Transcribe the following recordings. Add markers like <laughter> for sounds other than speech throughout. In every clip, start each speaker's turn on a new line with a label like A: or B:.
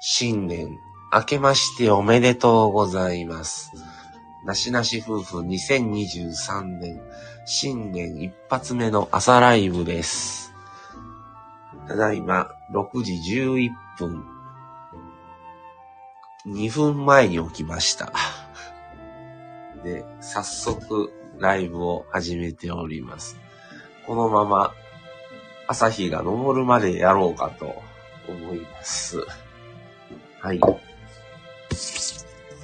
A: 新年、明けましておめでとうございます。なしなし夫婦2023年、新年一発目の朝ライブです。ただいま、6時11分。2分前に起きました。で、早速、ライブを始めております。このまま、朝日が昇るまでやろうかと思います。はい。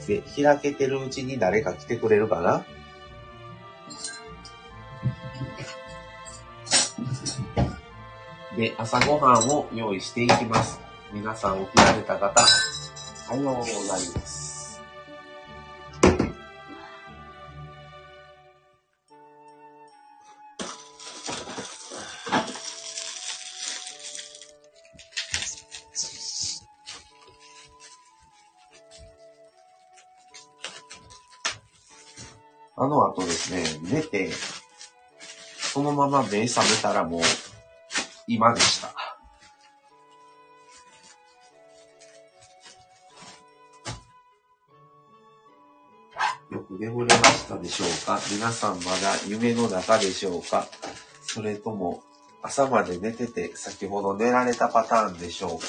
A: で、開けてるうちに誰か来てくれるかな？で、朝ごはんを用意していきます。皆さん起きられた方、おはようございます。まま目覚めたらもう、今でした。よく眠れましたでしょうか？皆さんまだ夢の中でしょうか？それとも朝まで寝てて先ほど寝られたパターンでしょうか？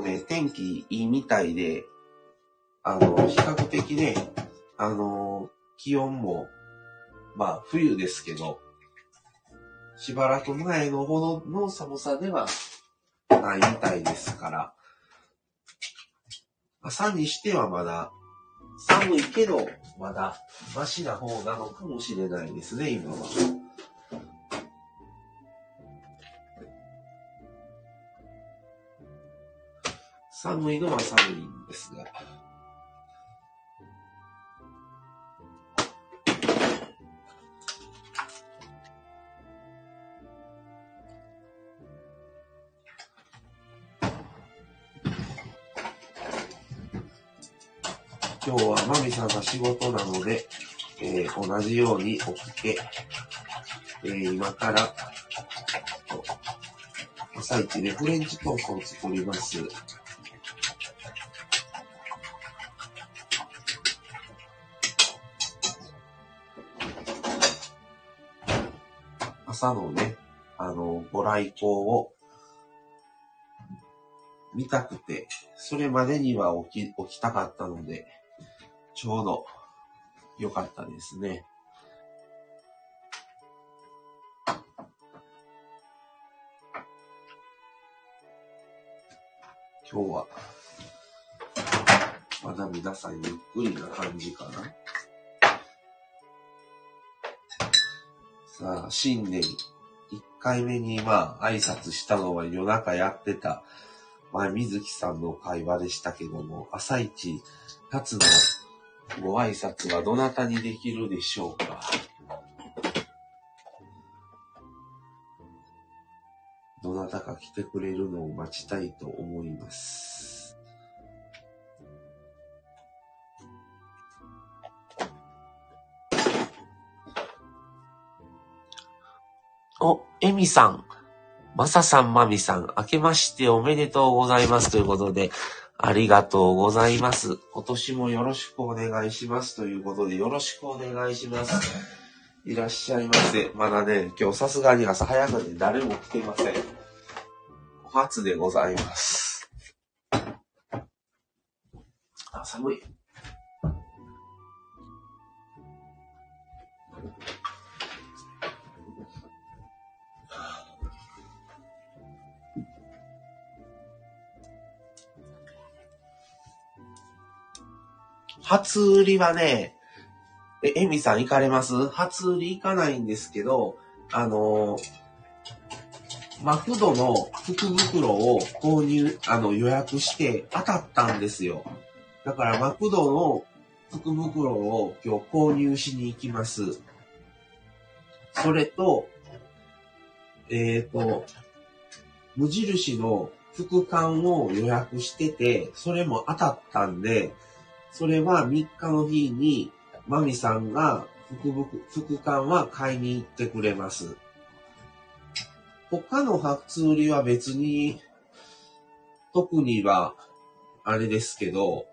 A: ね、天気いいみたいで、あの、比較的ね、あの、気温も、まあ、冬ですけど、しばらく前のほどの寒さではないみたいですから、朝にしてはまだ、寒いけど、まだ、マシな方なのかもしれないですね、今は。寒いのは寒いんですが。今日はマミさんが仕事なので、えー同じように起きて、えー今から、朝一でフレンチトーストを作ります。朝のね、あの、ご来光を見たくて、それまでには起き、起きたかったので、ちょうど良かったですね。今日は、まだ皆さんゆっくりな感じかな。さあ、新年1回目にまあ挨拶したのは夜中やってた、まあ水木さんの会話でしたけども、朝一初のご挨拶はどなたにできるでしょうか？どなたか来てくれるのを待ちたいと思います。お、エミさん、マサさん、マミさん、明けましておめでとうございますということで、ありがとうございます。今年もよろしくお願いしますということで、よろしくお願いします。いらっしゃいませ。まだね、今日さすがに朝早くて誰も来てません。お初でございます。あ、寒い。初売りはね、え、エミさん行かれます？初売り行かないんですけど、あのマクドの福袋を購入、あの予約して当たったんですよ。だからマクドの福袋を今日購入しに行きます。それと、えっ、ー、と、無印の副館を予約してて、それも当たったんで、それは3日の日に、マミさんが副副館は買いに行ってくれます。他の初売りは別に、特には、あれですけど、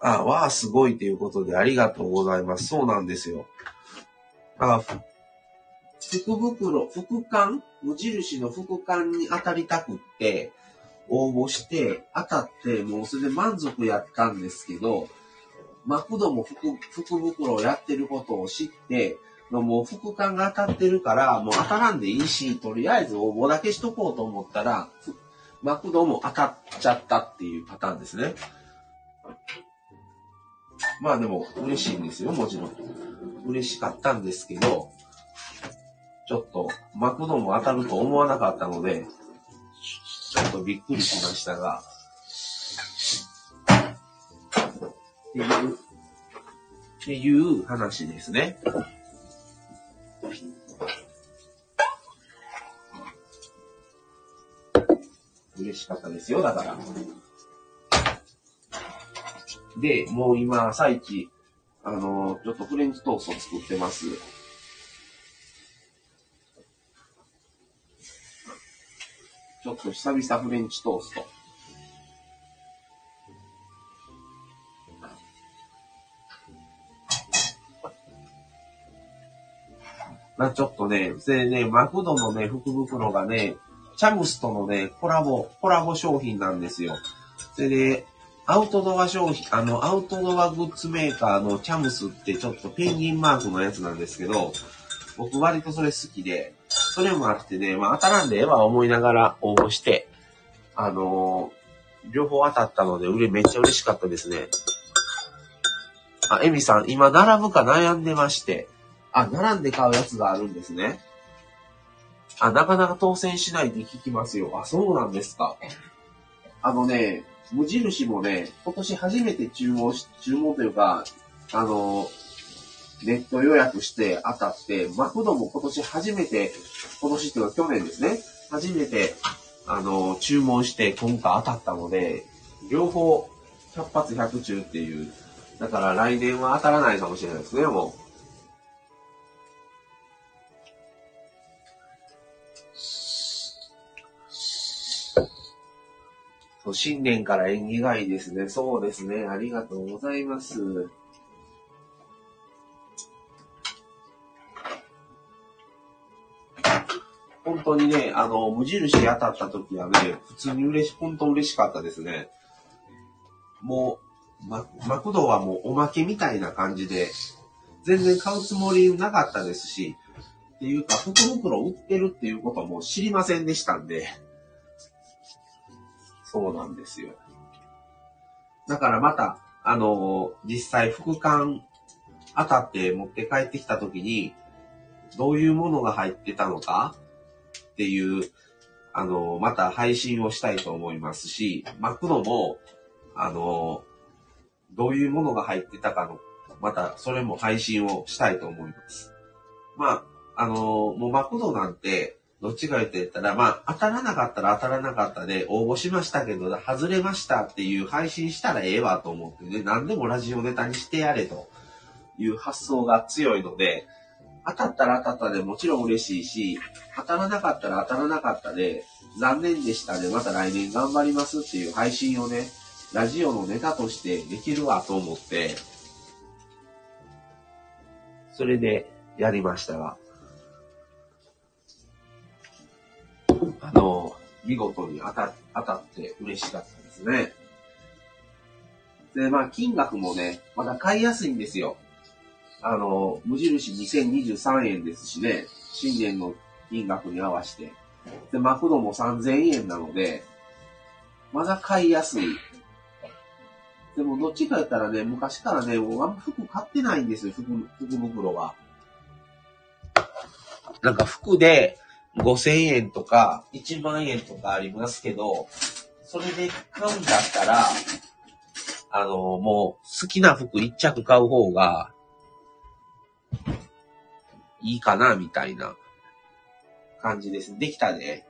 A: あ、わあ、すごいということでありがとうございます。そうなんですよ。あ、福袋、福館無印の福館に当たりたくって、応募して当たって、もうそれで満足やったんですけど、マクドも福福袋をやってることを知って、もう副館が当たってるから、もう当たらんでいいし、とりあえず応募だけしとこうと思ったら、マクドも当たっちゃったっていうパターンですね。まあでも嬉しいんですよ、もちろん。嬉しかったんですけど、ちょっとマクドも当たると思わなかったので、ちょっとびっくりしましたが、っていう、っていう話ですね。嬉しかったですよ、だから。で、もう今、朝一、あのちょっとフレンチトースト作ってます。ちょっと久々フレンチトースト。まあ、ちょっとね、でね、マクドのね、福袋がね、チャムスとのね、コラボ、コラボ商品なんですよ。それで、アウトドア商品、あの、アウトドアグッズメーカーのチャムスってちょっとペンギンマークのやつなんですけど、僕割とそれ好きで、それもあってね、まあ当たらんでええわ思いながら応募して、あのー、両方当たったので、売れめっちゃ嬉しかったですね。あ、エミさん、今並ぶか悩んでまして、あ、並んで買うやつがあるんですね。あ、なかなか当選しないって聞きますよ。あ、そうなんですか。あのね、無印もね、今年初めて注文し、注文というか、あの、ネット予約して当たって、マクドも今年初めて、今年っていうか去年ですね、初めて、あの、注文して今回当たったので、両方100発100中っていう、だから来年は当たらないかもしれないですね、もう。そう新年から縁起がいいですね。そうですね。ありがとうございます。本当にね、あの、無印当たった時はね、普通に嬉し、本当嬉しかったですね。もう、ママクドはもうおまけみたいな感じで、全然買うつもりなかったですし、っていうか、福袋売ってるっていうことも知りませんでしたんで、そうなんですよ。だからまた、あの、実際副館当たって持って帰ってきた時に、どういうものが入ってたのかっていう、あの、また配信をしたいと思いますし、マクドも、あの、どういうものが入ってたかの、またそれも配信をしたいと思います。まあ、あのもうマクドなんて、どっちか言って言ったら、まあ、当たらなかったら当たらなかったで、応募しましたけど、外れましたっていう配信したらええわと思ってね、何でもラジオネタにしてやれという発想が強いので、当たったら当たったでもちろん嬉しいし、当たらなかったら当たらなかったで、残念でしたね、また来年頑張りますっていう配信をね、ラジオのネタとしてできるわと思って、それでやりましたが、あの、見事に当た当たって嬉しかったですね。で、まあ、金額もね、まだ買いやすいんですよ。あの、無印2023円ですしね、新年の金額に合わせて。で、マクドも3000円なので、まだ買いやすい。でも、どっちかやったらね、昔からね、もうあんま服買ってないんですよ、服、福袋は。なんか服で5000円とか1万円とかありますけど、それで買うんだったら、あの、もう好きな服1着買う方がいいかな、みたいな感じです。できたね。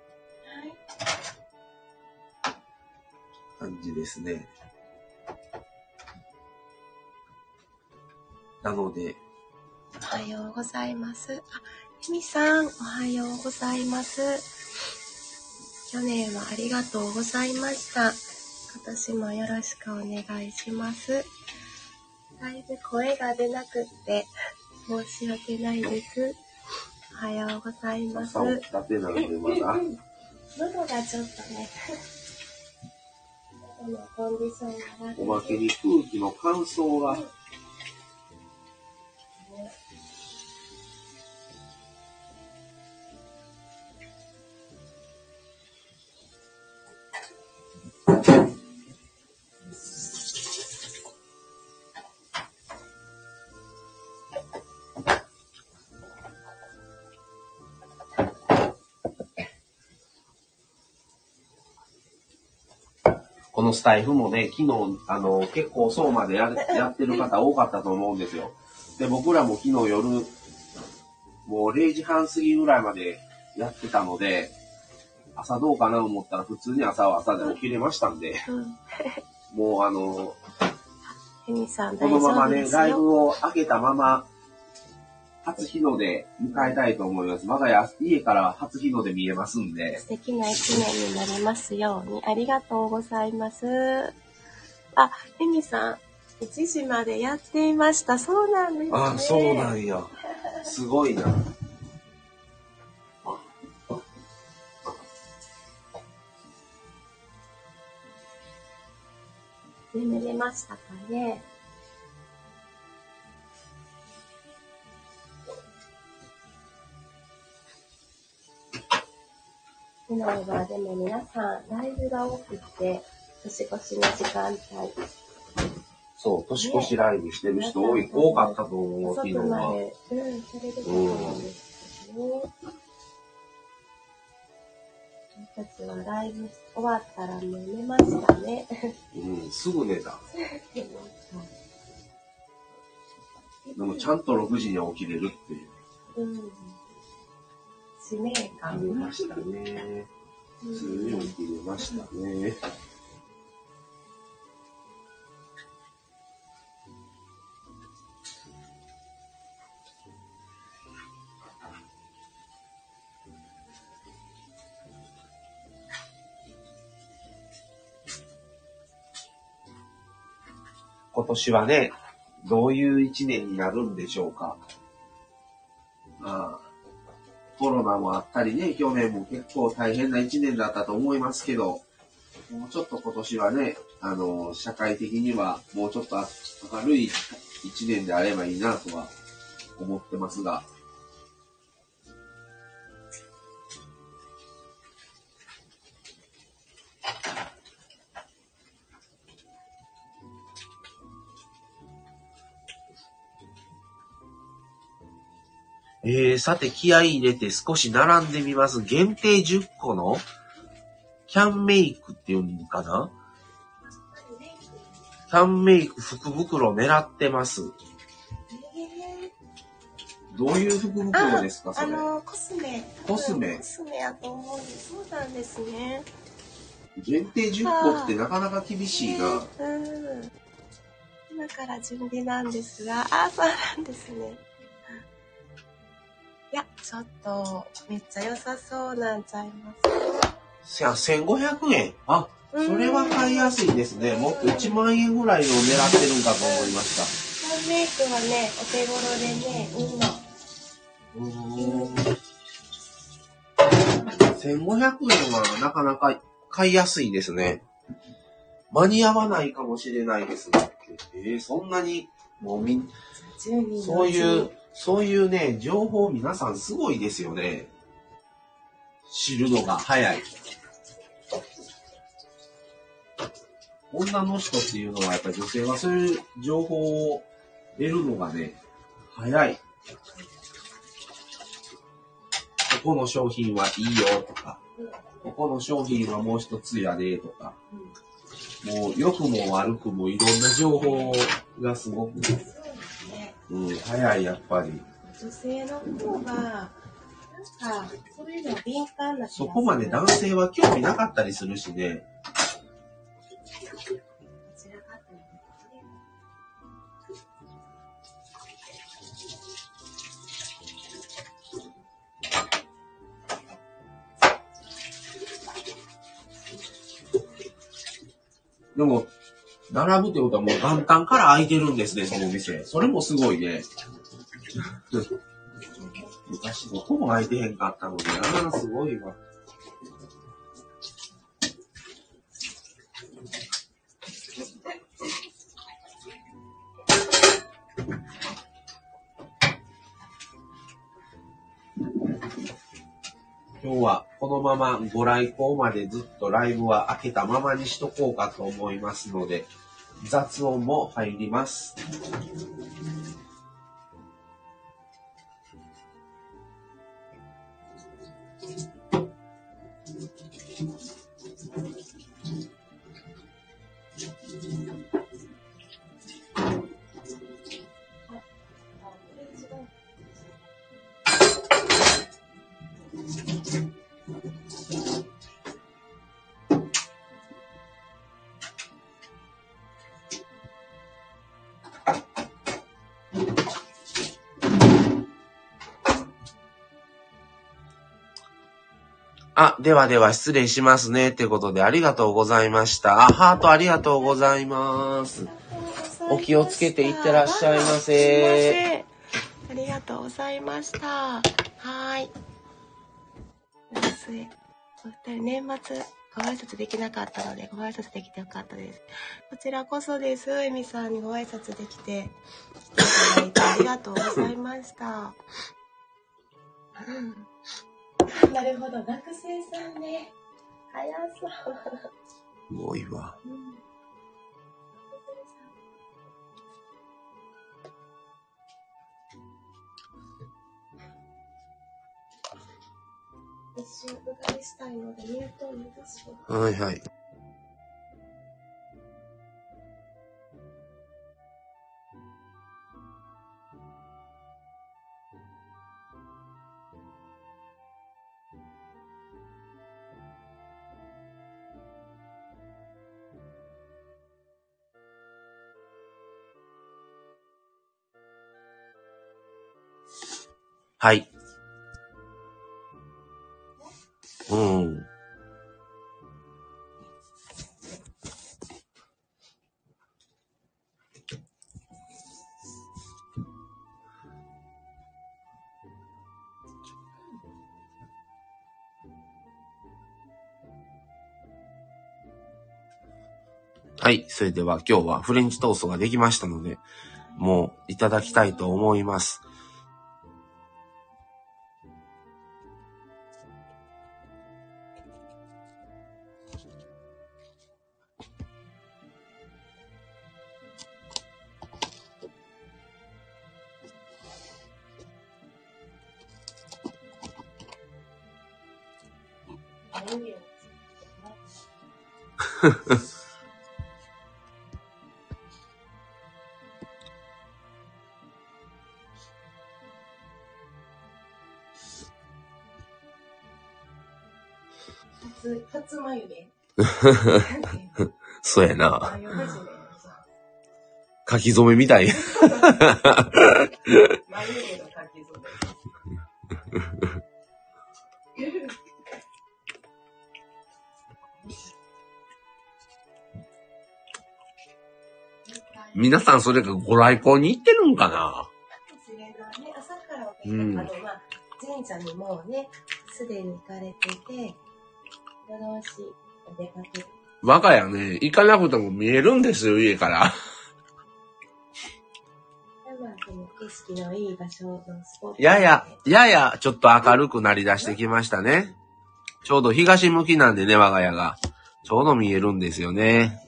A: 感じですね。なので、
B: おはようございます。あ、ひみさん、おはようございます。去年はありがとうございました。今年もよろしくお願いします。だいぶ声が出なくって、申し訳ないです。おはようございます。喉がちょっとね、コンディションが
A: おまけに空気の乾燥が、のスタイフもね、昨日、あの、結構そうまでや <laughs> やってる方多かったと思うんですよ。で、僕らも昨日夜、もう0時半過ぎぐらいまでやってたので、朝どうかなと思ったら普通に朝は朝で起きれましたんで、
B: うん。
A: もうあの、<laughs> このままね。ライブを開けたまま、初日の出迎えたいと思います。我が家、家から初日の出見えますんで、
B: 素敵な一年になりますように。ありがとうございます。あ、エミさん、1時までやっていました。そうなんですね。
A: あ、そうなんや。すごいな。
B: 眠れましたかね。昨日はでも皆さん、ライブが多くて、年越しの時間帯、
A: そう、年越しライブしてる人多い、多かったと思う昨日は。
B: うん、それでそうですけどね。私たちはライブ終わったらもう寝ましたね。
A: うん、すぐ寝た。<laughs> でもちゃんと6時に起きれるっていう。
B: うん。使命
A: あ
B: 感
A: りましたね。普通に起きれましたね。今年はね、どういう一年になるんでしょうか。コロナもあったりね、去年も結構大変な1年だったと思いますけど、もうちょっと今年はね、あの、社会的にはもうちょっと明るい1年であればいいなとは思ってますが、えー、さて気合い入れて少し並んでみます。限定10個のキャンメイクっていうのかな？キャンメイク福袋狙ってます。どういう福袋ですか、それ？
B: あの、コスメ。
A: コスメ
B: コスメやと思うんです。そうなんですね。
A: 限定10個ってなかなか厳しいな。
B: うん。今から準備なんですが、あ、そうなんですね。いや、ちょっと、めっちゃ良さそうなんちゃいます
A: せや、1500円。あ、
B: うん
A: それは買いやすいですね。もっと1万円ぐらいのを狙ってるんかと思いまし
B: キャンメイクはね、お手頃でね、いいの。
A: た。うーん。1500円はなかなか買いやすいですね。間に合わないかもしれないですが。えー、そんなに、もうみん、
B: 10人の
A: そういう
B: ち、
A: そういうね、情報皆さんすごいですよね。知るのが早い。女の人っていうのはやっぱり女性はそういう情報を得るのがね、早い。ここの商品はいいよとか、ここの商品はもう一つやでとか、もう良くも悪くもいろんな情報がすごく、
B: そう
A: ん、早いやっぱり。
B: 女性の方が、なんか、そういうの敏感な気がする
A: そこまで男性は興味なかったりするしねでも、並ぶってことはもう元旦から空いてるんですね、その店。それもすごいね。<laughs> 昔どこも空いてへんかったので、ああ、すごいわ。今日はこのままご来光までずっとライブは開けたままにしとこうかと思いますので、雑音も入ります。あ、ではでは失礼しますね。ってことでありがとうございました。あ、ハートありがとうございます。お気をつけていってらっしゃいませ
B: ありがとうございました。はい。お二人年末ご挨拶できなかったのでご挨拶できてよかったです。こちらこそです。エミさんにご挨拶できていただいてありがとうございました。うん <laughs> なるほど、学生さんね。早そう。
A: すごいわ。
B: うん一瞬うがいしたいのでミュートを許しを
A: はいはい。はい。うん。はい。それでは今日はフレンチトーストができましたので、もういただきたいと思います。<laughs> そうやな。書き初めみたい。皆さんそれがご来光に行ってるんかな？
B: ね、朝からお
A: うん
B: あと、まあ、神社にもうね、すでに行かれてて、夜通しお出かけ。
A: 我が家ね、行かなくても見えるんですよ、家から。
B: い。
A: やや、やや、ちょっと明るくなりだしてきましたね。ちょうど東向きなんでね、我が家が。ちょうど見えるんですよね。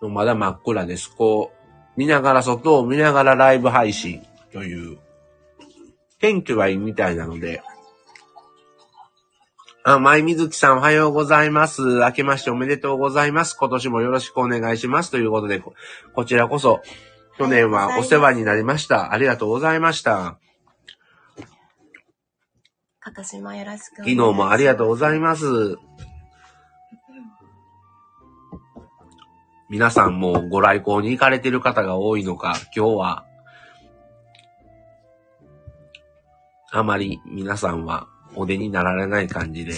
A: まだ真っ暗です。こう、見ながら外を見ながらライブ配信という、天気はいいみたいなので、あ、舞水木さんおはようございます。明けましておめでとうございます。今年もよろしくお願いします。ということで、ここちらこそ、去年はお世話になりました。ありがとうございました。
B: 今年もよろしくお願
A: 昨日
B: いします。
A: もありがとうございます。皆さんもご来光に行かれてる方が多いのか、今日は、あまり皆さんはお出になられない感じで、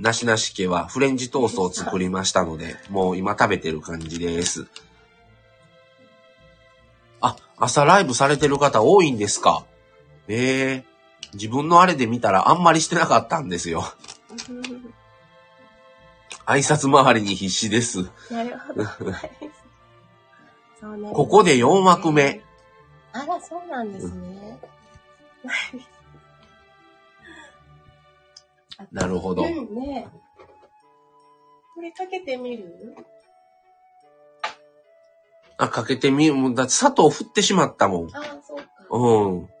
A: なしなし家はフレンチトーストを作りましたので、もう今食べてる感じです。あ、朝ライブされてる方多いんですか？ええ自分のあれで見たらあんまりしてなかったんですよ。挨拶回りに必死です。
B: なるほど。ね
A: ここで4枠目。
B: あら、そうなんですね。<laughs>
A: なるほど。
B: うん、ねこれかけてみる？
A: あ、かけてみ、もうだって砂糖振ってしまったもん。
B: ああ、そうか。
A: うん。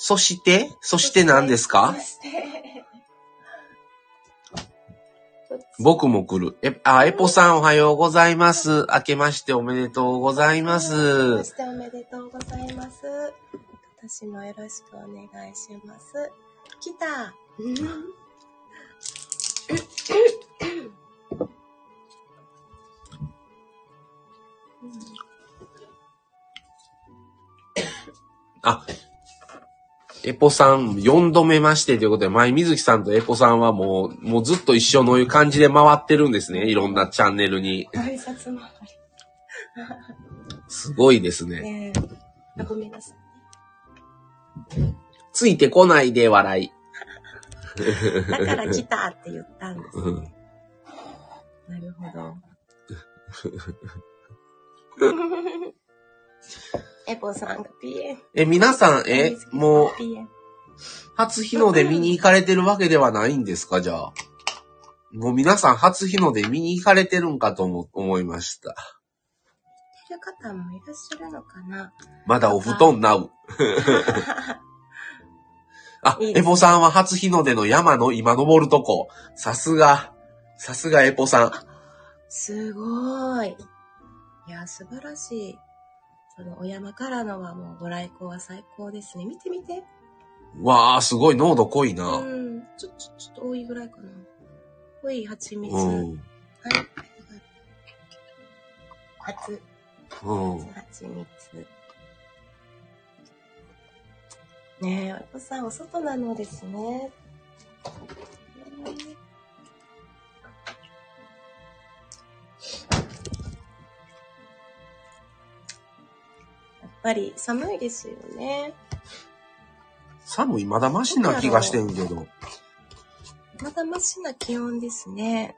A: そしてそして何ですか？僕も来る。え、あ、エポさんおはようございます。明けましておめでとうございま
B: 明けますし。ておめでとうございます。私もよろしくお願いします。来た。うん
A: あ、エポさん4度目ましてということで、前水木さんとエポさんはもう、もうずっと一緒の感じで回ってるんですね。いろんなチャンネルに。
B: 挨拶回
A: すごいですね。
B: り。ねえ。あごめんなさい。
A: ついてこないで笑い。
B: だから来たって言ったんです。
A: うん
B: なるほど。<laughs> エポさんがピエン。
A: え、皆さん、え、もう。初日の出見に行かれてるわけではないんですか？じゃあ。もう皆さん初日の出見に行かれてるんかと思思いました。
B: いる方もいらっしゃるのかな？
A: まだお布団なう。<laughs> あ、
B: いい
A: エポさんは初日の出の山の今登るとこ。さすが、さすがエポさん。
B: すごい。いや、素晴らしい。そのお山からのはもうご来光は最高ですね。見てみて。
A: わあ、すごい濃度濃いな。
B: うん。ちょ、ちょ、ちょっと多いぐらいかな。濃い蜂蜜。
A: う
B: はい。
A: ん。
B: 初、
A: うん。
B: 蜂蜜。ねえ、お子さんお外なのですね。ぱり寒いですよね。
A: 寒い、まだマシな気がしてんけど。
B: まだましな気温ですね。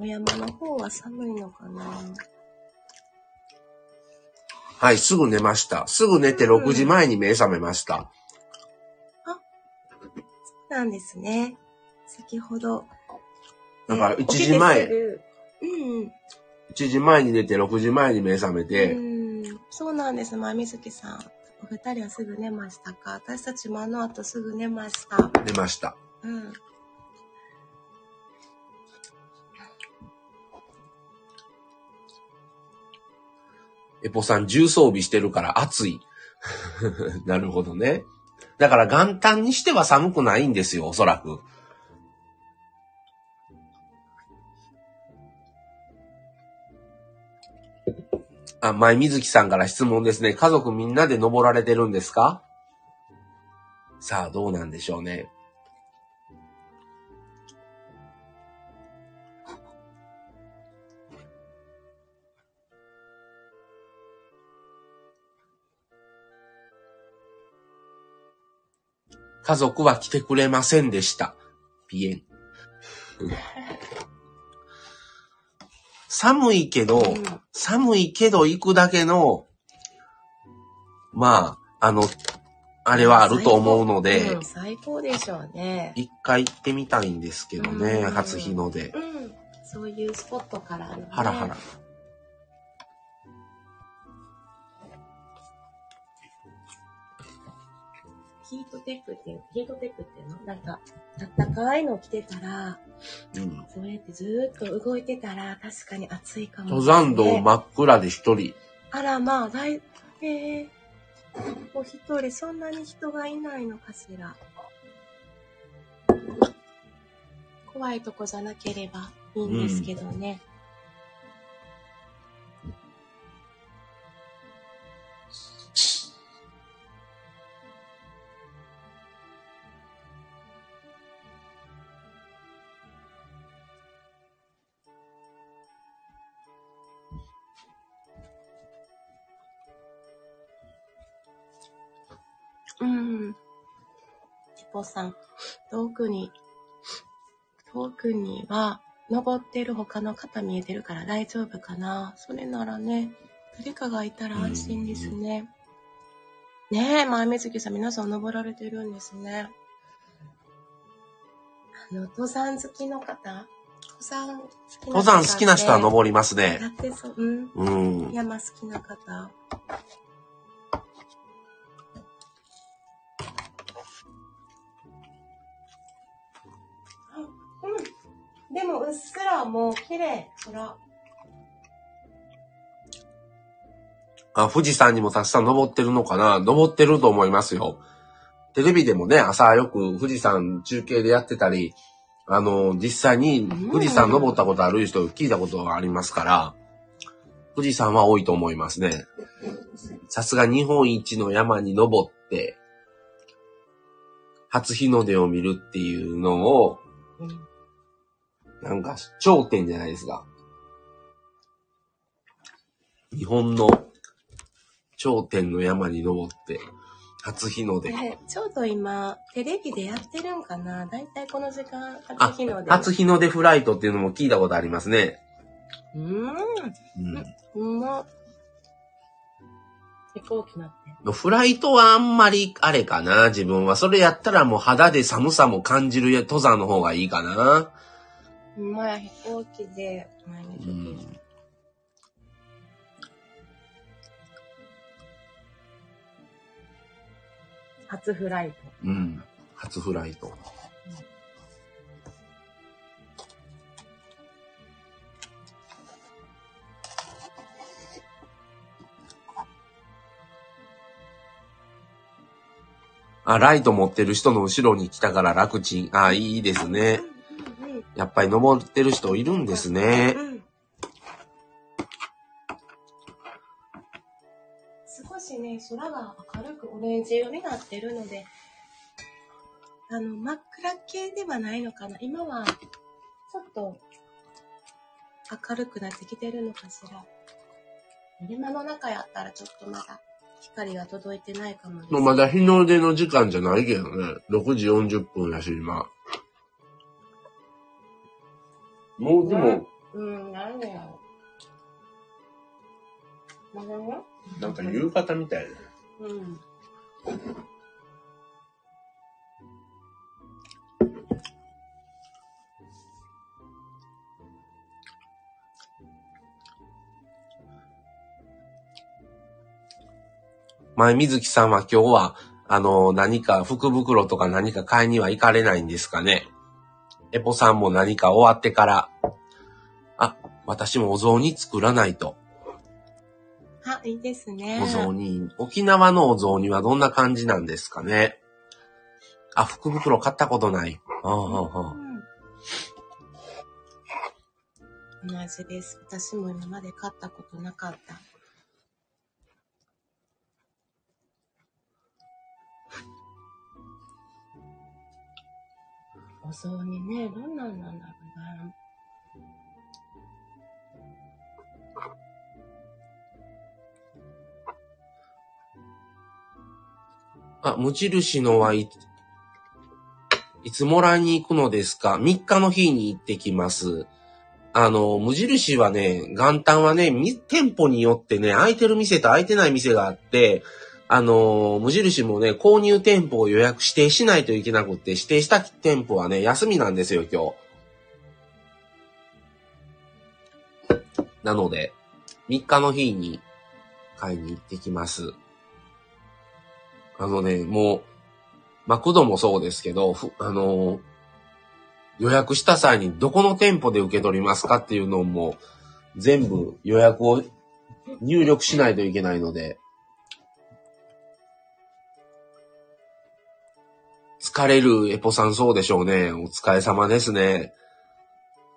B: お山の方は寒いのかな。
A: はい、すぐ寝ました。すぐ寝て6時前に目覚めました。
B: なんですね。先ほど。
A: だから
B: ね
A: 1時前
B: うん。
A: 1時前に寝て6時前に目覚めて、
B: うん、そうなんです、まみずきさん。お二人はすぐ寝ましたか？私たちもあの後すぐ寝ました。
A: 寝ました。
B: うん。
A: エポさん重装備してるから暑い。<laughs> なるほどね。だから元旦にしては寒くないんですよ、おそらく。あ、前水木さんから質問ですね。家族みんなで登られてるんですか？さあ、どうなんでしょうね。家族は来てくれませんでした。ピエン。寒いけど、
B: うん
A: 寒いけど行くだけの、まあ、あの、あれはあると思うので
B: うん、、最高でしょうね。
A: 一回行ってみたいんですけどね、
B: うん
A: 初日の出。
B: うん。そういうスポットからの、ね。
A: ハラハラ。
B: ヒートテックっていう、ヒートテックっていうの？なんか、あったかいの着てたら、
A: うん。
B: そうやってずーっと動いてたら、確かに暑いかも、
A: 登山道真っ暗で一人。
B: あら、まあ、だい、えー、お一人、そんなに人がいないのかしら。怖いとこじゃなければいいんですけどね。ヒポさん、遠くに、遠くには、登ってる他の方見えてるから大丈夫かな。それならね、誰かがいたら安心ですね。ねえ、前水木さん、皆さん登られてるんですね。あの、登山好きの方？登山好き
A: 登山好きな人は登りますね。
B: やってそう。うん。
A: うん。
B: 山好きな方。うっすらもう綺麗。ほら。
A: あ、富士山にもたくさん登ってるのかな？登ってると思いますよ。テレビでもね、朝よく富士山中継でやってたり、あの、実際に富士山登ったことある人聞いたことがありますから、富士山は多いと思いますね。さすが日本一の山に登って、初日の出を見るっていうのを、
B: うん。
A: なんか頂点じゃないですか。日本の頂点の山に登って、初日の出。
B: ねちょうど今、テレビでやってるんかな。だいたいこの時間、
A: あ
B: 初日の出。
A: 初日の出フライトっていうのも聞いたことありますね。
B: うーん。
A: うん。
B: うまっ。飛行機なって。
A: フライトはあん。まりあれかな、自分は。それやったらもう肌で寒さも感じる登山の方がいいかな。
B: うまい、飛行機で、前
A: う
B: 水木
A: ん。
B: 初フライト。
A: うん。初フライト。あ、ライト持ってる人の後ろに来たから楽ちん。あ、いいですね。やっぱり登ってる人いるんですね。
B: うん少しね、空が明るくオレンジ色になってるので、あの、真っ暗系ではないのかな。今は、ちょっと、明るくなってきてるのかしら。山の中やったらちょっとまだ、光が届いてないかもです。
A: もうまだ日の出の時間じゃないけどね。6時40分やし、今。もうでも、
B: うん、なんでやろう。なんでも
A: なんか夕方みたいな。
B: うん。
A: 前水木さんは今日は、あの、何か福袋とか何か買いには行かれないんですかね？エポさんも何か終わってから、あ、私もお雑煮作らないと。
B: あ、いいですね。
A: お雑煮。沖縄のお雑煮はどんな感じなんですかね。あ、福袋買ったことない。ああああ
B: うん同じです。私も今まで買ったことなかった。お雑煮ね、どんなんなんだろうな。
A: あ、無印のはい、いつもらいに行くのですか ?3 日の日に行ってきます。あの、無印はね、元旦はね、店舗によってね、空いてる店と空いてない店があって、あのー無印もね、購入店舗を予約指定しないといけなくって、指定した店舗はね、休みなんですよ、今日。なので、3日の日に買いに行ってきます。あのね、もう、マクドもそうですけど、ふあのー予約した際にどこの店舗で受け取りますかっていうのも、全部予約を入力しないといけないので、疲れるエポさんそうでしょうね。お疲れ様ですね。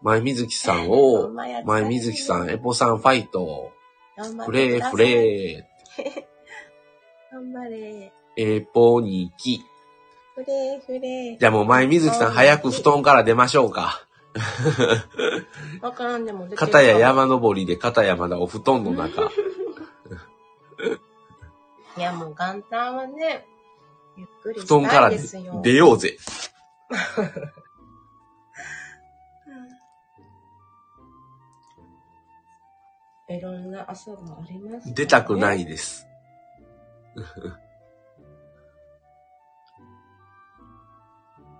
A: 前水木さんを、前水木さん、エポさんファイト、
B: 頑張っ
A: フレーフレ <laughs>
B: 頑張れ。
A: ー、エポにき。
B: フレーフレー。
A: じゃあもう前水木さん早く布団から出ましょうか。
B: わからんでも出てる
A: 片や山登りで片やまだお布団の中。<laughs>
B: いや、もう元旦はね、ゆっくり
A: 布団から。出ようぜ。<laughs>
B: いろんな朝があります、ね。。
A: 出たくないいです。<laughs>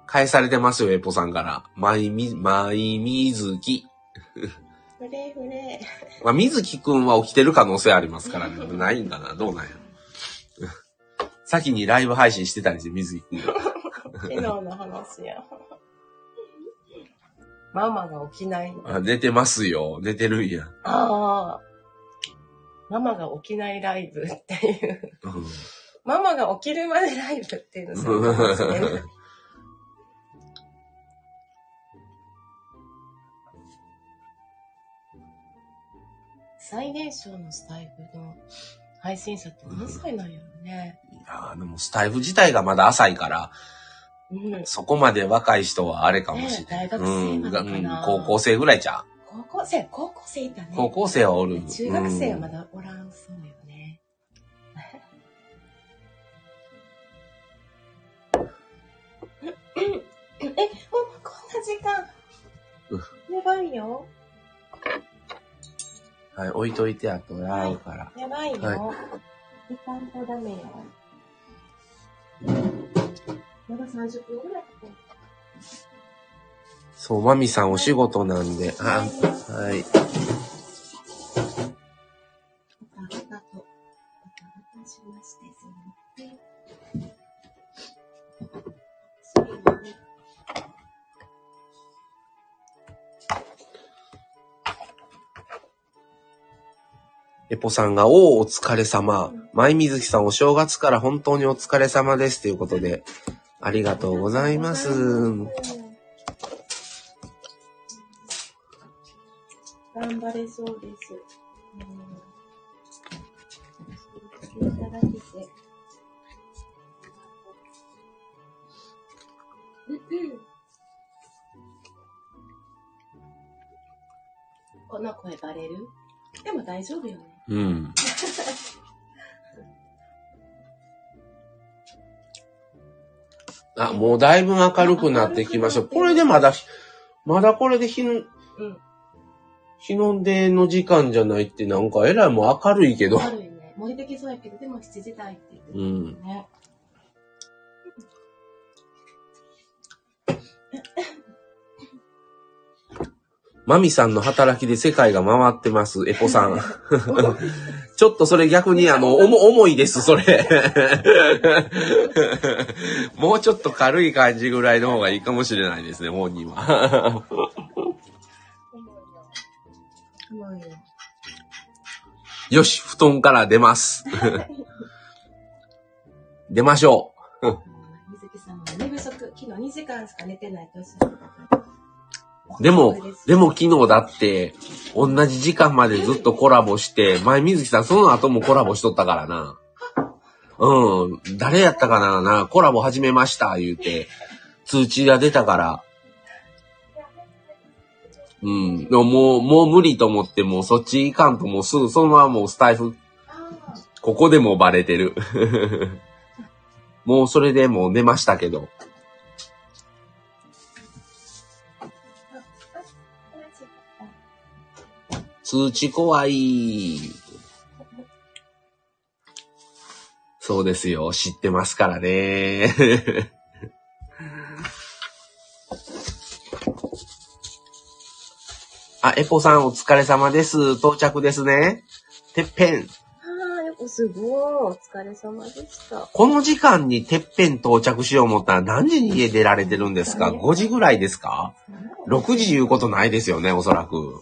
A: 返されてますよ、エポさんから。まいみ、まいみずき。
B: フレーフレ
A: まあ、みずきくんは起きてる可能性ありますからね。ないんかな？どうなんや。先にライブ配信してたりして、みずきくんが。
B: ー。昨日の話や。ママが起きないの。
A: あ寝てますよ。寝てるんや。
B: ああ。ママが起きないライブっていう。
A: うん
B: ママが起きるまでライブっていうのするかもしれない。最年少のスタイフの配信者って何歳なんやろね。
A: いやーでもスタイフ自体がまだ浅いから、
B: うん。
A: そこまで若い人はあれかもしれない。
B: ね大学生なのかな
A: うん、高校生ぐらいじゃん。
B: 高校生、高校生いたね。
A: 高校生はおる。
B: 中学生はま
A: うん
B: だおらんそうよね。え、もうこんな時間。やばいよ。
A: はい、置いといて、あと、洗うから。
B: やばいよ。
A: は
B: 時間とダメよ。まだ30分ぐらいかかる
A: そう、マミさんお仕事なんで、あ、はい。
B: バタバタと、バタバタしまして、すみません。
A: エポさんが、おお、お疲れ様。舞水木さん、お正月から本当にお疲れ様です。ということで、ありがとうございます。
B: 頑張れそうです。うん、いただけて。この声バレる？でも大丈夫よね。
A: うん。あ、もうだいぶ明るくなってきました。これでまだ、まだこれで日の、
B: うん。
A: 日の出の時間じゃないってなんかえらいもう明るいけど。
B: あるよね。燃えてきそうやけど、でも7時台って言ってた
A: うん。<laughs>
B: ね。
A: マミさんの働きで世界が回ってます、エポさん。<laughs> ちょっとそれ逆にあの、<laughs> おも、重いです、それ。<laughs> もうちょっと軽い感じぐらいの方がいいかもしれないですね、本人は。
B: よ。
A: よし、布団から出ます。出ましょ
B: 水木さんも寝不足、昨日2時間しか寝てないとおっしゃってたから。
A: う。でも、でも昨日だって、同じ時間までずっとコラボして、前水木さんその後もコラボしとったからな。うん。誰やったかなな、コラボ始めました、言うて、通知が出たから。うん。でももう、もう無理と思って、もうそっち行かんと、もうすぐそのままもうスタイフ、ここでもバレてる。<laughs> もうそれでもう寝ましたけど。通知怖い。そそうですよ。知ってますからね。<laughs> あ、エポさんお疲れ様です。到着ですね。てっぺん。
B: ああ、やっぱすごい。お疲れ様でした。
A: この時間にてっぺん到着しよう思ったら何時に家出られてるんですか ?5 時ぐらいですか ?6 時言うことないですよね、おそらく。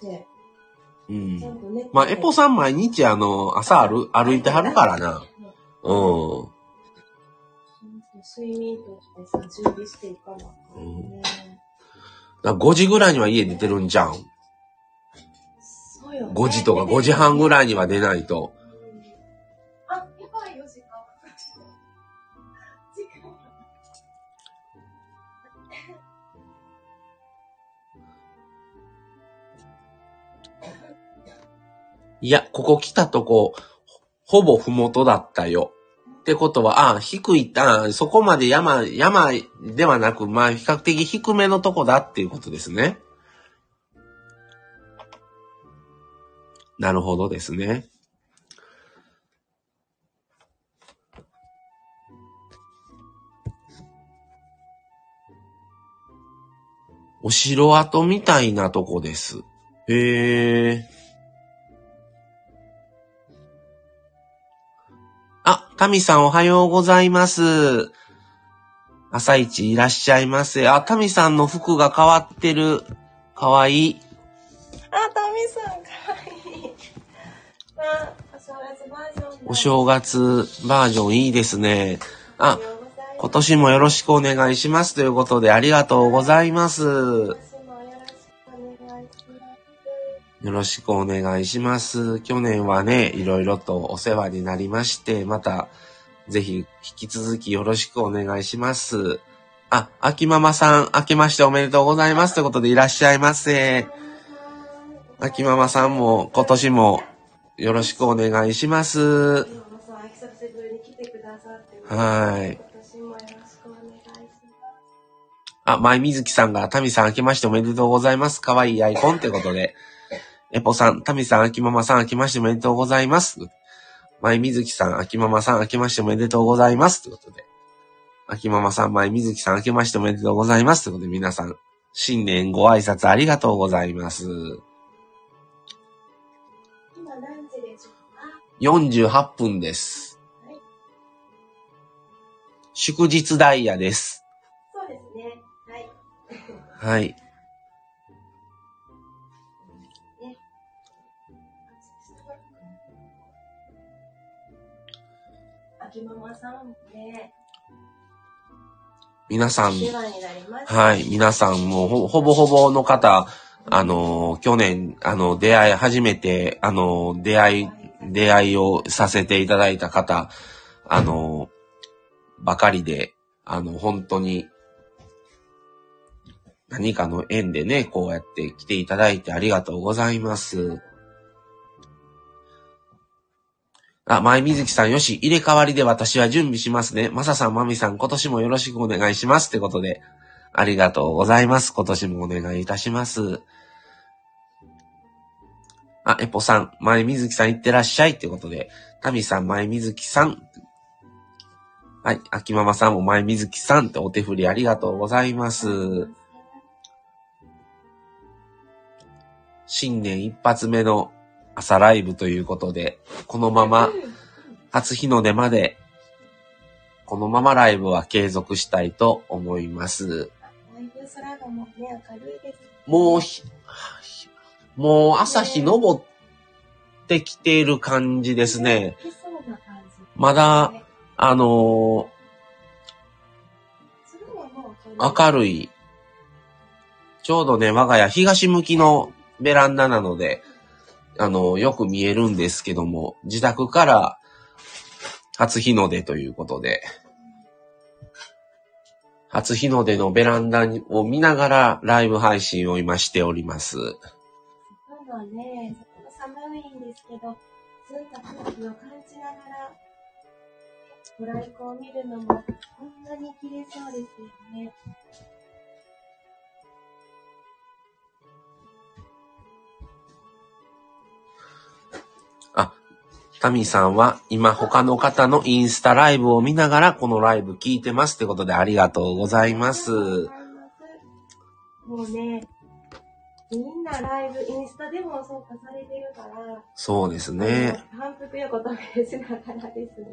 B: して、
A: うん。まあ、エポさん毎日あの、朝歩、歩いてはるからな。うん。
B: 睡眠とってさ、準備していかなあかんね。
A: だ5時ぐらいには家出てるんじゃん。
B: そうよ、ね。
A: 5時とか5時半ぐらいには出ないと。
B: い
A: や、ここ来たとこ、ほぼふもとだったよ。ってことは、あ低い、あそこまで山、山ではなく、まあ、比較的低めのとこだっていうことですね。なるほどですね。お城跡みたいなとこです。へえ。あ、タミさんおはようございます。朝一いらっしゃいませ。あ、タミさんの服が変わってる。かわいい。
B: あ、タミさん、かわいい。あ、お正月バージョンだ。
A: お正月バージョンいいですね。あ今年もよろしくお願いしますということでありがとうございます。
B: よろしくお願いします。
A: 去年はね、いろいろとお世話になりまして、また、ぜひ、引き続きよろしくお願いします。あ、秋ママさん、明けましておめでとうございますということでいらっしゃいませ。秋ママさんも今年もよろしくお願いします。はい。あ、前水木さんが、タミさん明けましておめでとうございます。かわいいアイコンということで。エポさん、タミさん、秋ママさん明けましておめでとうございます。前水木さん、秋ママさん明けましておめでとうございます。ということで。秋ママさん、前水木さん明けましておめでとうございます。ということで、皆さん、新年ご挨拶ありがとうございます。
B: 今何時でしょうか
A: 48分です
B: はい。
A: 祝日ダイヤです。
B: そうですね。はい。
A: はい。
B: ね、
A: 皆さん。はい。皆さんもほほぼほぼの方、あの、去年、あの、出会い、初めて、あの、出会い、出会いをさせていただいた方、あの、ばかりで、あの、本当に、何かの縁でね、こうやって来ていただいてありがとうございます。あ、前水木さんよし、入れ替わりで私は準備しますね。まささん、まみさん、今年もよろしくお願いします。ってことで、ありがとうございます。今年もお願いいたします。あ、エポさん、前水木さん行ってらっしゃい。ってことで、タミさん、前水木さん。はい、秋ママさんも前水木さんってお手振りありがとうございます。新年一発目の朝ライブということで、このまま初日の出まで、このままライブは継続したいと思います。
B: だいぶ空がもうね、明るいです。
A: もうひ、もう朝日昇ってきている感じですね。まだ
B: ね
A: あのー明るい。ちょうどね、我が家東向きのベランダなので、あの、よく見えるんですけども、自宅から初日の出ということで、初日の出のベランダを見ながらライブ配信を今しております。
B: 外はね、寒いんですけど、澄んだ空気を感じながら、ご来光を見るのも、こんなに綺麗そうですよね。
A: タミさんは今他の方のインスタライブを見ながらこのライブ聞いてますってことでありがとうございます。
B: もうね、みんなライブ、インスタでもそうかされてるから、
A: そうですね。
B: 反復横跳びしながらですね。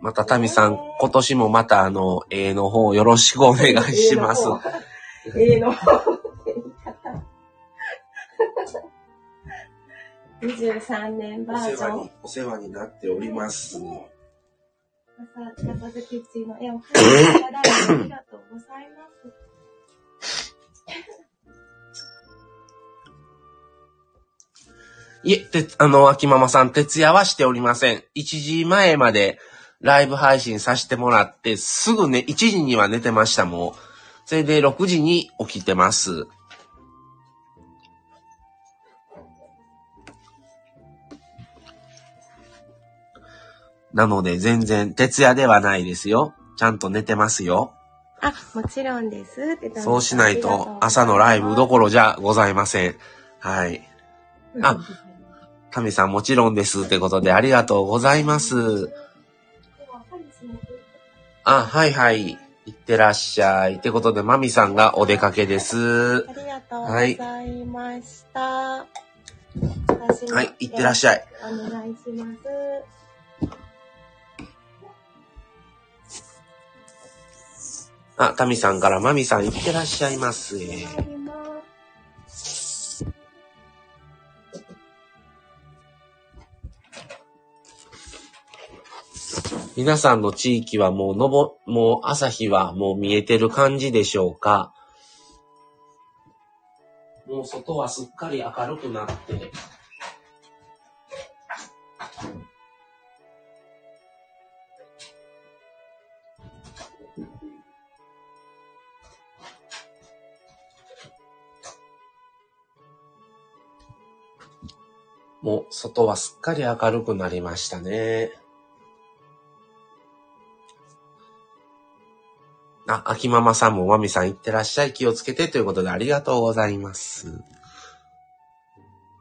A: またタミさん、今年もまたあの、A の方よろしくお願いします。<laughs>
B: A の方23年バージョン。
A: お世話になっております。
B: 朝、片付け地の絵を描いていただいてありがとうございます。
A: いえ、て、あの、秋ママさん、徹夜はしておりません。1時前までライブ配信させてもらって、すぐね、1時には寝てました、もう。それで6時に起きてます。なので、全然、徹夜ではないですよ。ちゃんと寝てますよ。
B: あ、もちろんです。
A: そうしないと、朝のライブどころじゃございません。はい。あ <laughs> タミさんもちろんですってことでありがとうございます。あ、はいはい。いってらっしゃい。ってことで、マミさんがお出かけです
B: あ。りがとうございました。
A: はい、いってらっし
B: ゃい。
A: ゃい。
B: お願いします。
A: あ、タミさんからマミさんいってらっしゃいませ。
B: 帰ります
A: 皆さんの地域はもうのぼ、もう朝日はもう見えてる感じでしょうか？もう外はすっかり明るくなって、もう外はすっかり明るくなりましたね。あ、秋ママさんもまみさんいってらっしゃい。気をつけてということでありがとうございます。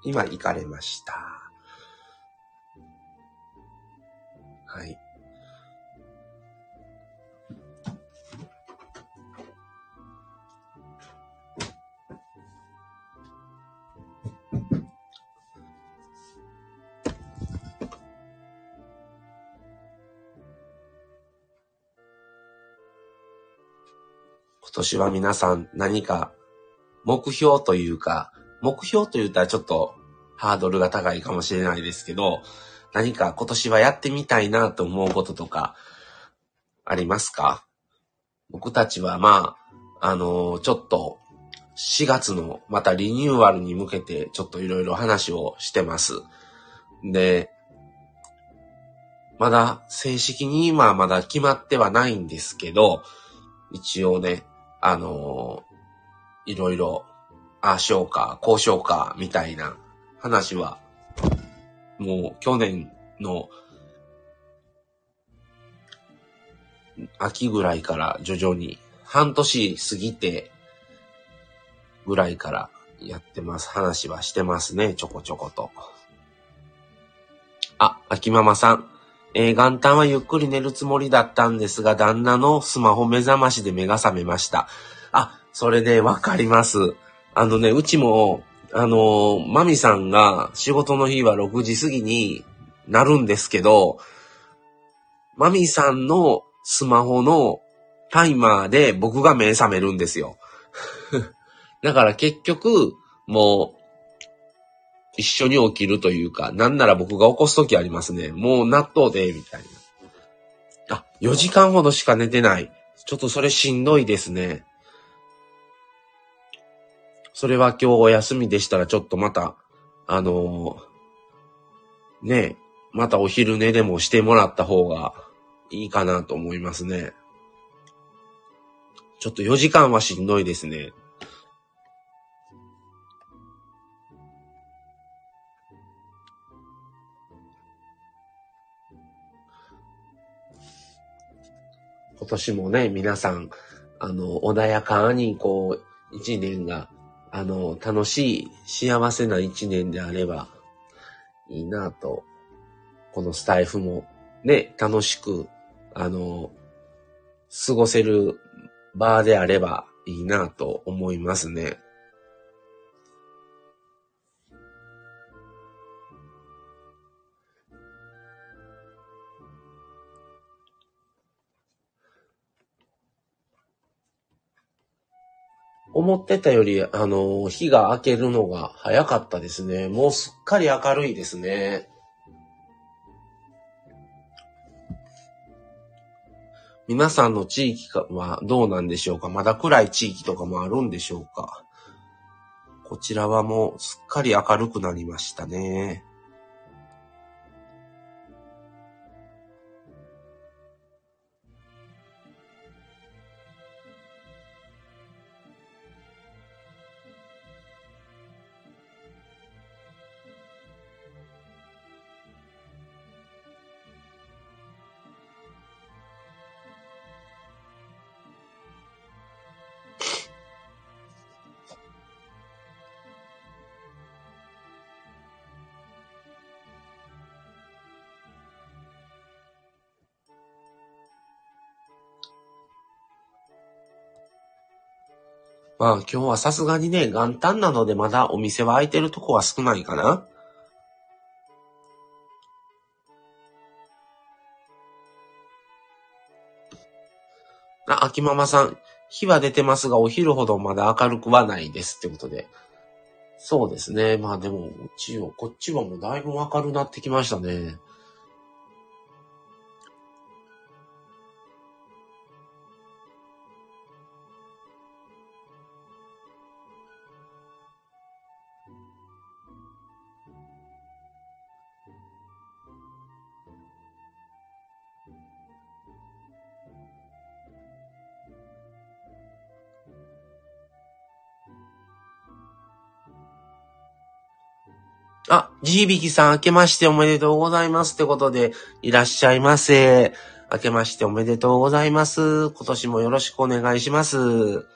A: 今行かれました。はい。今年は皆さん何か目標というか、目標と言ったらちょっとハードルが高いかもしれないですけど、何か今年はやってみたいなと思うこととかありますか？僕たちはまあ、あのちょっと4月のまたリニューアルに向けてちょっといろいろ話をしてます。で、まだ正式に今はまだ決まってはないんですけど、一応ね、あのいろいろ、ああしようか、こうしようか、みたいな話は、もう去年の秋ぐらいから徐々に、半年過ぎてぐらいからやってます。話はしてますね、ちょこちょこと。あ、秋ママさん。えー元旦はゆっくり寝るつもりだったんですが、旦那のスマホ目覚ましで目が覚めました。あ、それでわかります。あのね、うちも、あのーマミさんが仕事の日は6時過ぎになるんですけど、マミさんのスマホのタイマーで僕が目覚めるんですよ。<laughs> だから結局、もう、一緒に起きるというか、なんなら僕が起こすときありますね。もう納豆で、みたいな。あ、4時間ほどしか寝てない。ちょっとそれしんどいですね。それは今日お休みでしたらちょっとまた、あのーねえ、またお昼寝でもしてもらった方がいいかなと思いますね。ちょっと4時間はしんどいですね。今年もね、皆さん、あの、穏やかに、こう、一年が、あの、楽しい、幸せな一年であれば、いいなとこのスタイフもね、楽しく、あの、過ごせる場であればいいなと思いますね。思ってたより、あの、日が明けるのが早かったですね。もうすっかり明るいですね。皆さんの地域はどうなんでしょうか？まだ暗い地域とかもあるんでしょうか？こちらはもうすっかり明るくなりましたね。まあ今日はさすがにね、元旦なのでまだお店は開いてるとこは少ないかな。あ、秋ママさん、日は出てますが、お昼ほどまだ明るくはないですってことで。そうですね。まあでも、こっちを、こっちはもうだいぶ明るくなってきましたね。あ、じいびきさん、明けましておめでとうございますってことで、いらっしゃいませ。明けましておめでとうございます。今年もよろしくお願いします。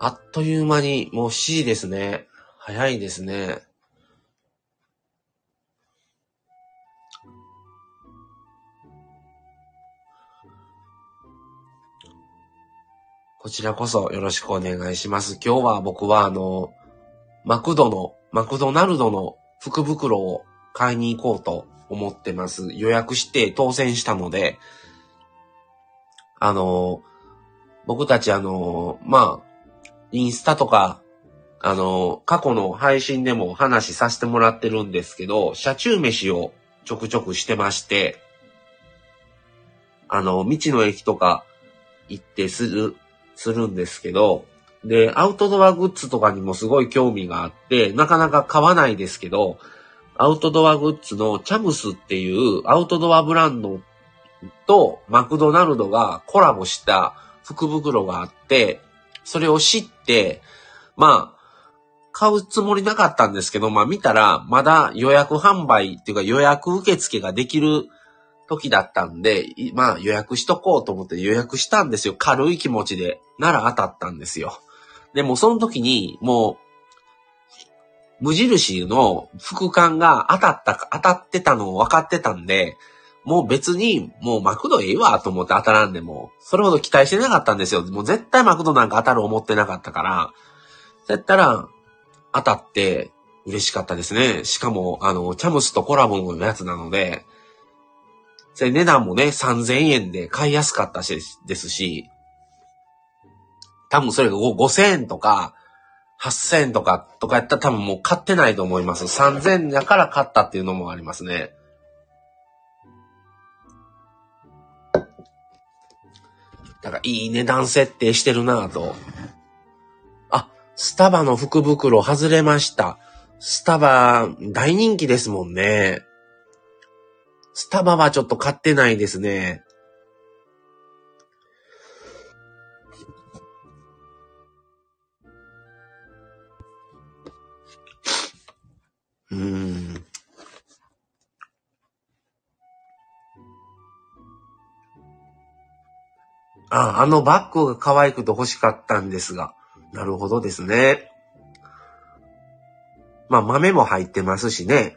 A: あっという間にもう7時ですね。早いですね。こちらこそよろしくお願いします。今日は僕はあの、マクドの、マクドナルドの福袋を買いに行こうと思ってます。予約して当選したので、あの、僕たちあの、まあ、インスタとか、あの、過去の配信でも話させてもらってるんですけど、車中飯をちょくちょくしてまして、あの、道の駅とか行ってするするんですけど、で、アウトドアグッズとかにもすごい興味があって、なかなか買わないですけど、アウトドアグッズのチャムスっていうアウトドアブランドとマクドナルドがコラボした福袋があって、それを知って、まあ、買うつもりなかったんですけど、まあ見たら、まだ予約販売っていうか予約受付ができる時だったんで、まあ予約しとこうと思って予約したんですよ。軽い気持ちで。なら当たったんですよ。でもその時にもう、無印の副官が当たったか、当たってたのを分かってたんで、もう別に、もうマクドええわと思って当たらんでも、それほど期待してなかったんですよ。もう絶対マクドなんか当たる思ってなかったから、そうやったら、当たって嬉しかったですね。しかも、あの、チャムスとコラボのやつなので、で、値段もね、3000円で買いやすかったし、ですし、多分それが5000円とか、8000円とか、とかやったら多分もう買ってないと思います。3000円だから買ったっていうのもありますね。だからいい値段設定してるなぁと。あ、スタバの福袋外れました。スタバ大人気ですもんね。スタバはちょっと買ってないですね。うん。あ、あのバッグが可愛くて欲しかったんですが。なるほどですね。まあ豆も入ってますしね。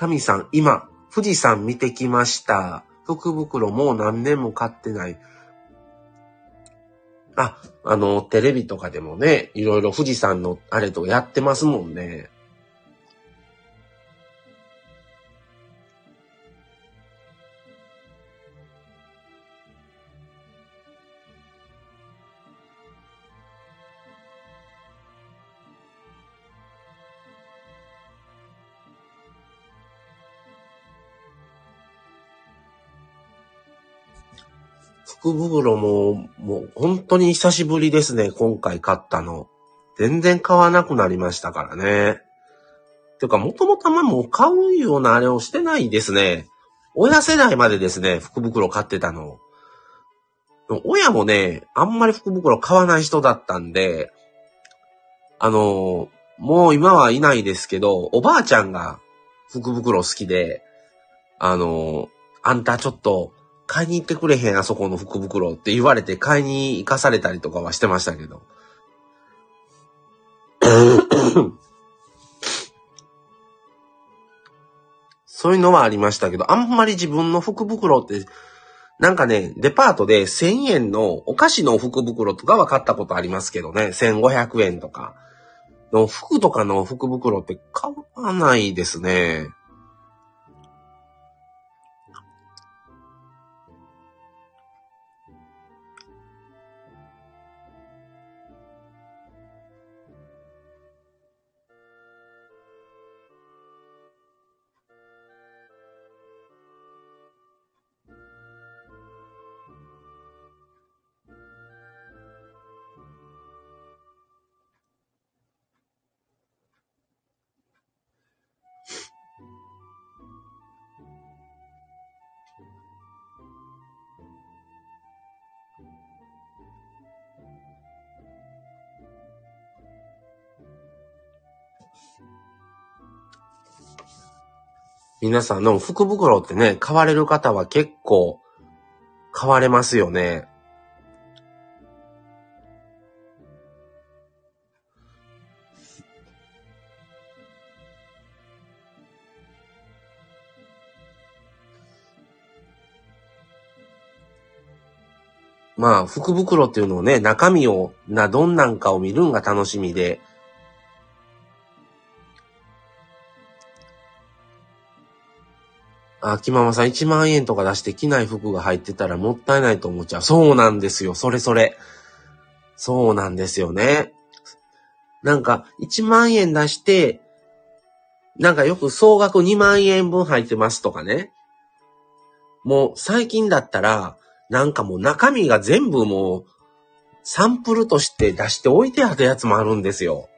A: タミさん、今、富士山見てきました。福袋もう何年も買ってない。あ、あの、テレビとかでもね、いろいろ富士山のあれとやってますもんね。福袋も、もう本当に久しぶりですね、今回買ったの。全然買わなくなりましたからね。てか、もともとあんまもう買うようなあれをしてないですね。親世代までですね、福袋買ってたの。親もね、あんまり福袋買わない人だったんで、あの、もう今はいないですけど、おばあちゃんが福袋好きで、あの、あんたちょっと買いに行ってくれへん、あそこの福袋って言われて買いに行かされたりとかはしてましたけど。<coughs> そういうのはありましたけど、あんまり自分の福袋って、なんかね、デパートで1000円のお菓子の福袋とかは買ったことありますけどね、1500円とか。の服とかの福袋って買わないですね。皆さんの福袋ってね、買われる方は結構買われますよね。まあ、福袋っていうのをね、中身を、な、どんなんかを見るんが楽しみで、あ、木ママさん1万円とか出して着ない服が入ってたらもったいないと思っちゃう。そうなんですよ。それそれ。そうなんですよね。なんか、1万円出して、なんかよく総額2万円分入ってますとかね。もう最近だったら、なんかもう中身が全部もう、サンプルとして出しておいてあるやつもあるんですよ。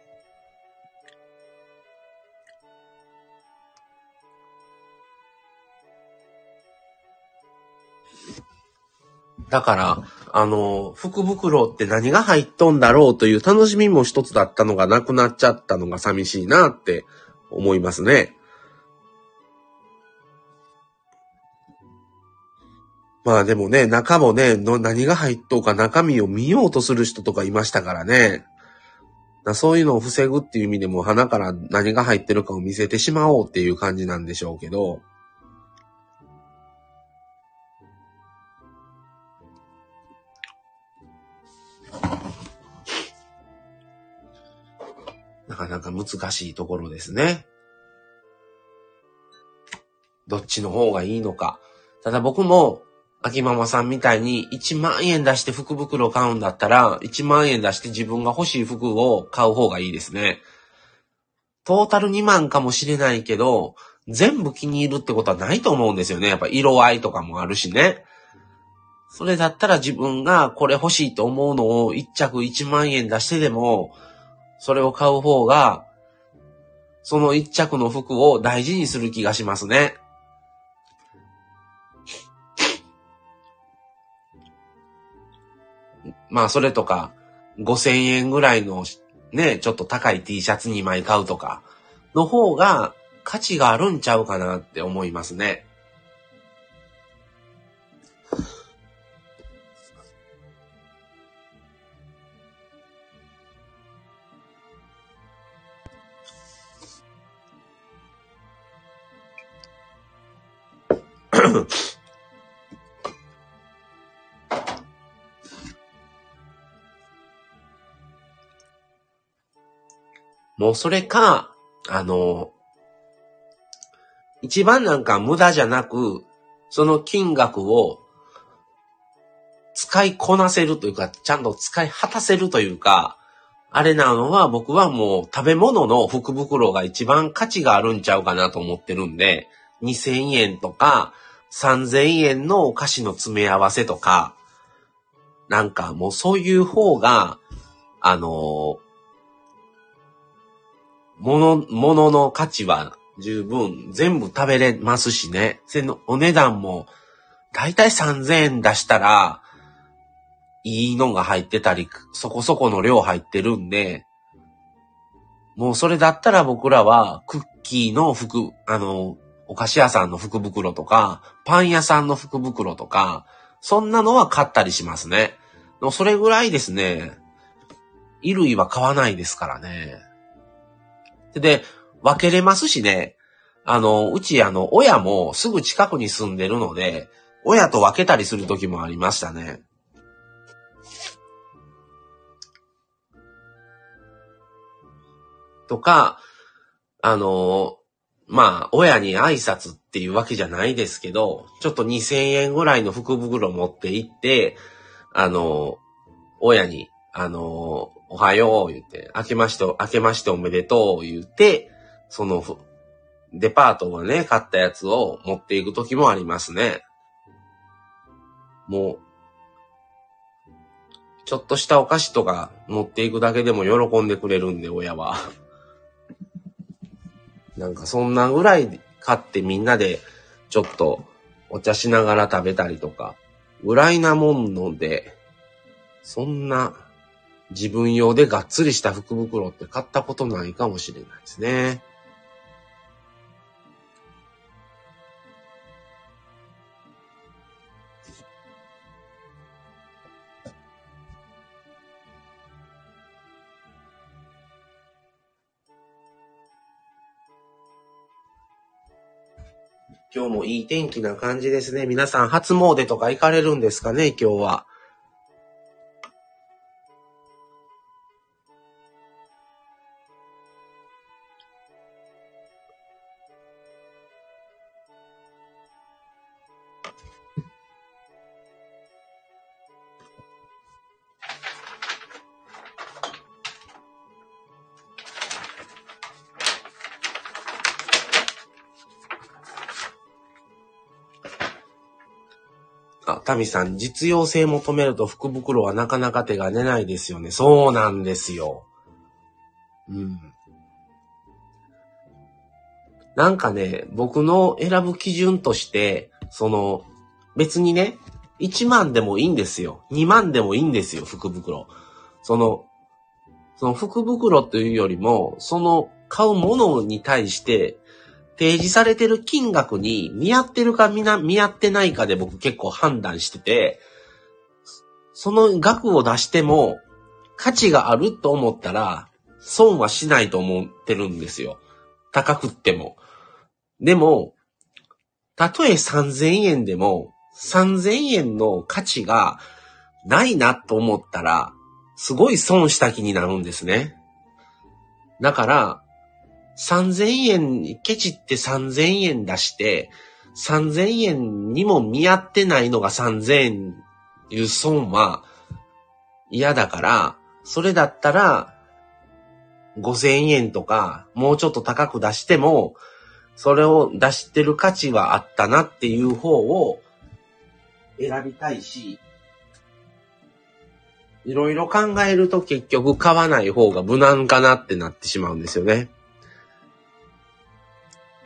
A: だから、あの、福袋って何が入っとんだろうという楽しみも一つだったのがなくなっちゃったのが寂しいなって思いますね。まあでもね、中もね、の何が入っとうか中身を見ようとする人とかいましたからね。そういうのを防ぐっていう意味でも鼻から何が入ってるかを見せてしまおうっていう感じなんでしょうけど。なかなか難しいところですね。どっちの方がいいのか。ただ僕も、秋ママさんみたいに1万円出して福袋買うんだったら、1万円出して自分が欲しい服を買う方がいいですね。トータル2万かもしれないけど、全部気に入るってことはないと思うんですよね。やっぱ色合いとかもあるしね。それだったら自分がこれ欲しいと思うのを1着1万円出してでも、それを買う方が、その1着の服を大事にする気がしますね。まあ、それとか、5000円ぐらいのね、ちょっと高い T シャツ2枚買うとか、の方が価値があるんちゃうかなって思いますね。もうそれか、あの、一番なんか無駄じゃなく、その金額を使いこなせるというか、ちゃんと使い果たせるというか、あれなのは僕はもう食べ物の福袋が一番価値があるんちゃうかなと思ってるんで、2000円とか3000円のお菓子の詰め合わせとか、なんかもうそういう方が、あのもの、ものの価値は十分全部食べれますしね。せの、お値段も、だいたい3000円出したら、いいのが入ってたり、そこそこの量入ってるんで、もうそれだったら僕らは、クッキーの福、あの、お菓子屋さんの福袋とか、パン屋さんの福袋とか、そんなのは買ったりしますね。それぐらいですね、衣類は買わないですからね。で、分けれますしね。あの、うちあの、親もすぐ近くに住んでるので、親と分けたりする時もありましたね。とか、あの、まあ、親に挨拶っていうわけじゃないですけど、ちょっと2000円ぐらいの福袋持って行って、あの、親に、あの、おはよう言って、明けまして、明けましておめでとう言って、その、デパートがね、買ったやつを持っていく時もありますね。もう、ちょっとしたお菓子とか持っていくだけでも喜んでくれるんで、親は。<laughs> なんかそんなぐらい買ってみんなでちょっとお茶しながら食べたりとか、ぐらいなもんので、そんな自分用でがっつりした福袋って買ったことないかもしれないですね。今日もいい天気な感じですね。皆さん初詣とか行かれるんですかね、今日は。あ、タミさん、実用性求めると福袋はなかなか手が出ないですよね。そうなんですよ。うん。なんかね、僕の選ぶ基準として、その、別にね、1万でもいいんですよ。2万でもいいんですよ、福袋。その、その福袋というよりも、その買うものに対して提示されてる金額に見合ってるか見な見合ってないかで僕結構判断してて、その額を出しても価値があると思ったら損はしないと思ってるんですよ。高くっても。でも、たとえ3000円でも3000円の価値がないなと思ったら、すごい損した気になるんですね。だから、3000円、ケチって3000円出して、3000円にも見合ってないのが3000円いう損は嫌だから、それだったら5000円とかもうちょっと高く出しても、それを出してる価値はあったなっていう方を選びたいし、いろいろ考えると結局買わない方が無難かなってなってしまうんですよね。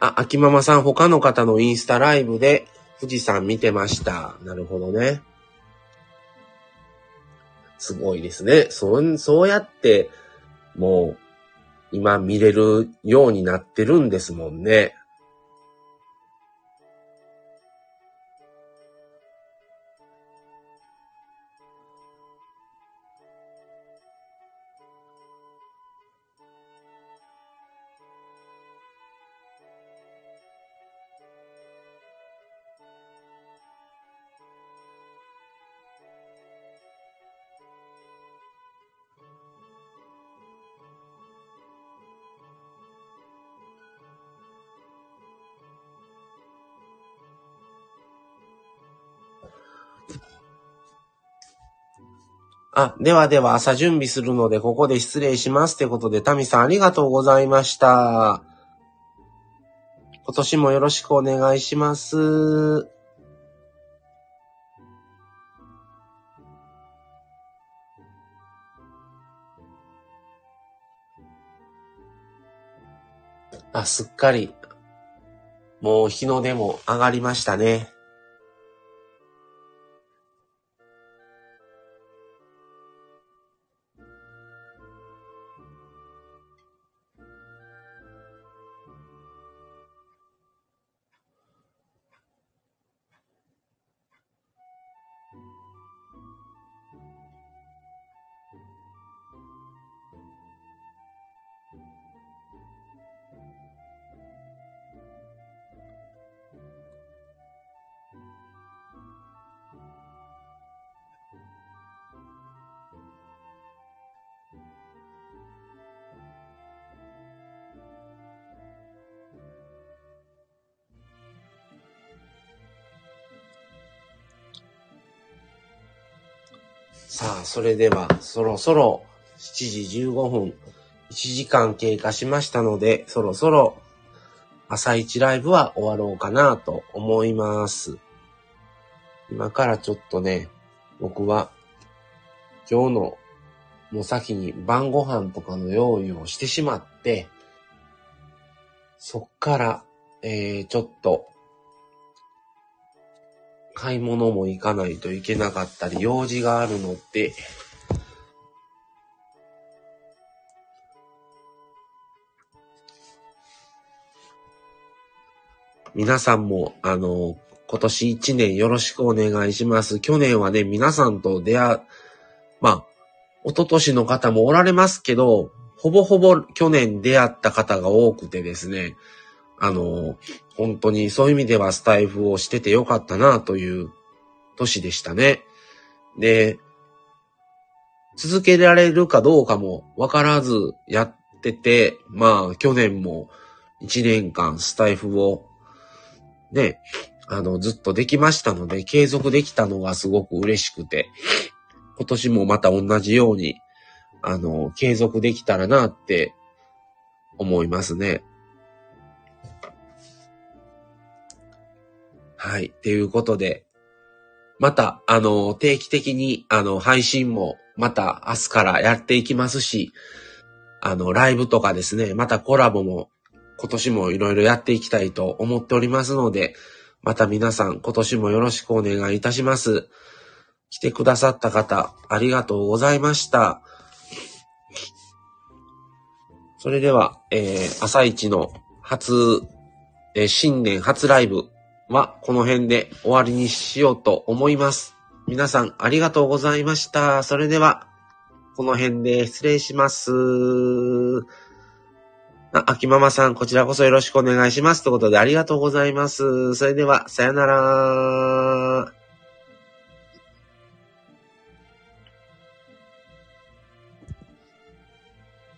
A: あ、秋ママさん、他の方のインスタライブで富士山見てました。なるほどね。すごいですね。そう、そうやって、もう、今見れるようになってるんですもんね。あ、ではでは朝準備するのでここで失礼します。ってことで、タミさんありがとうございました。今年もよろしくお願いします。あ、すっかり、もう日の出も上がりましたね。れでは、そろそろ7時15分、1時間経過しましたので、そろそろ朝一ライブは終わろうかなと思います。今からちょっとね、僕は今日のもう先に晩ご飯とかの用意をしてしまって、そっから、えー、ちょっと買い物も行かないといけなかったり、用事があるので、皆さんも、あの、今年一年よろしくお願いします。去年はね、皆さんと出会う、まあ、一昨年の方もおられますけど、ほぼほぼ去年出会った方が多くてですね、あの、本当にそういう意味ではスタイフをしててよかったなという年でしたね。で、続けられるかどうかもわからずやってて、まあ去年も1年間スタイフをね、あのずっとできましたので、継続できたのがすごく嬉しくて、今年もまた同じように、あの、継続できたらなって思いますね。はい。っていうことで、また、あの、定期的に、あの、配信も、また明日からやっていきますし、あの、ライブとかですね、またコラボも、今年もいろいろやっていきたいと思っておりますので、また皆さん、今年もよろしくお願いいたします。来てくださった方、ありがとうございました。それでは、えー、朝一の初、えー新年初ライブはこの辺で終わりにしようと思います。皆さんありがとうございました。それでは、この辺で失礼します。あ、秋ママさん、こちらこそよろしくお願いします。ということでありがとうございます。それでは、さよなら。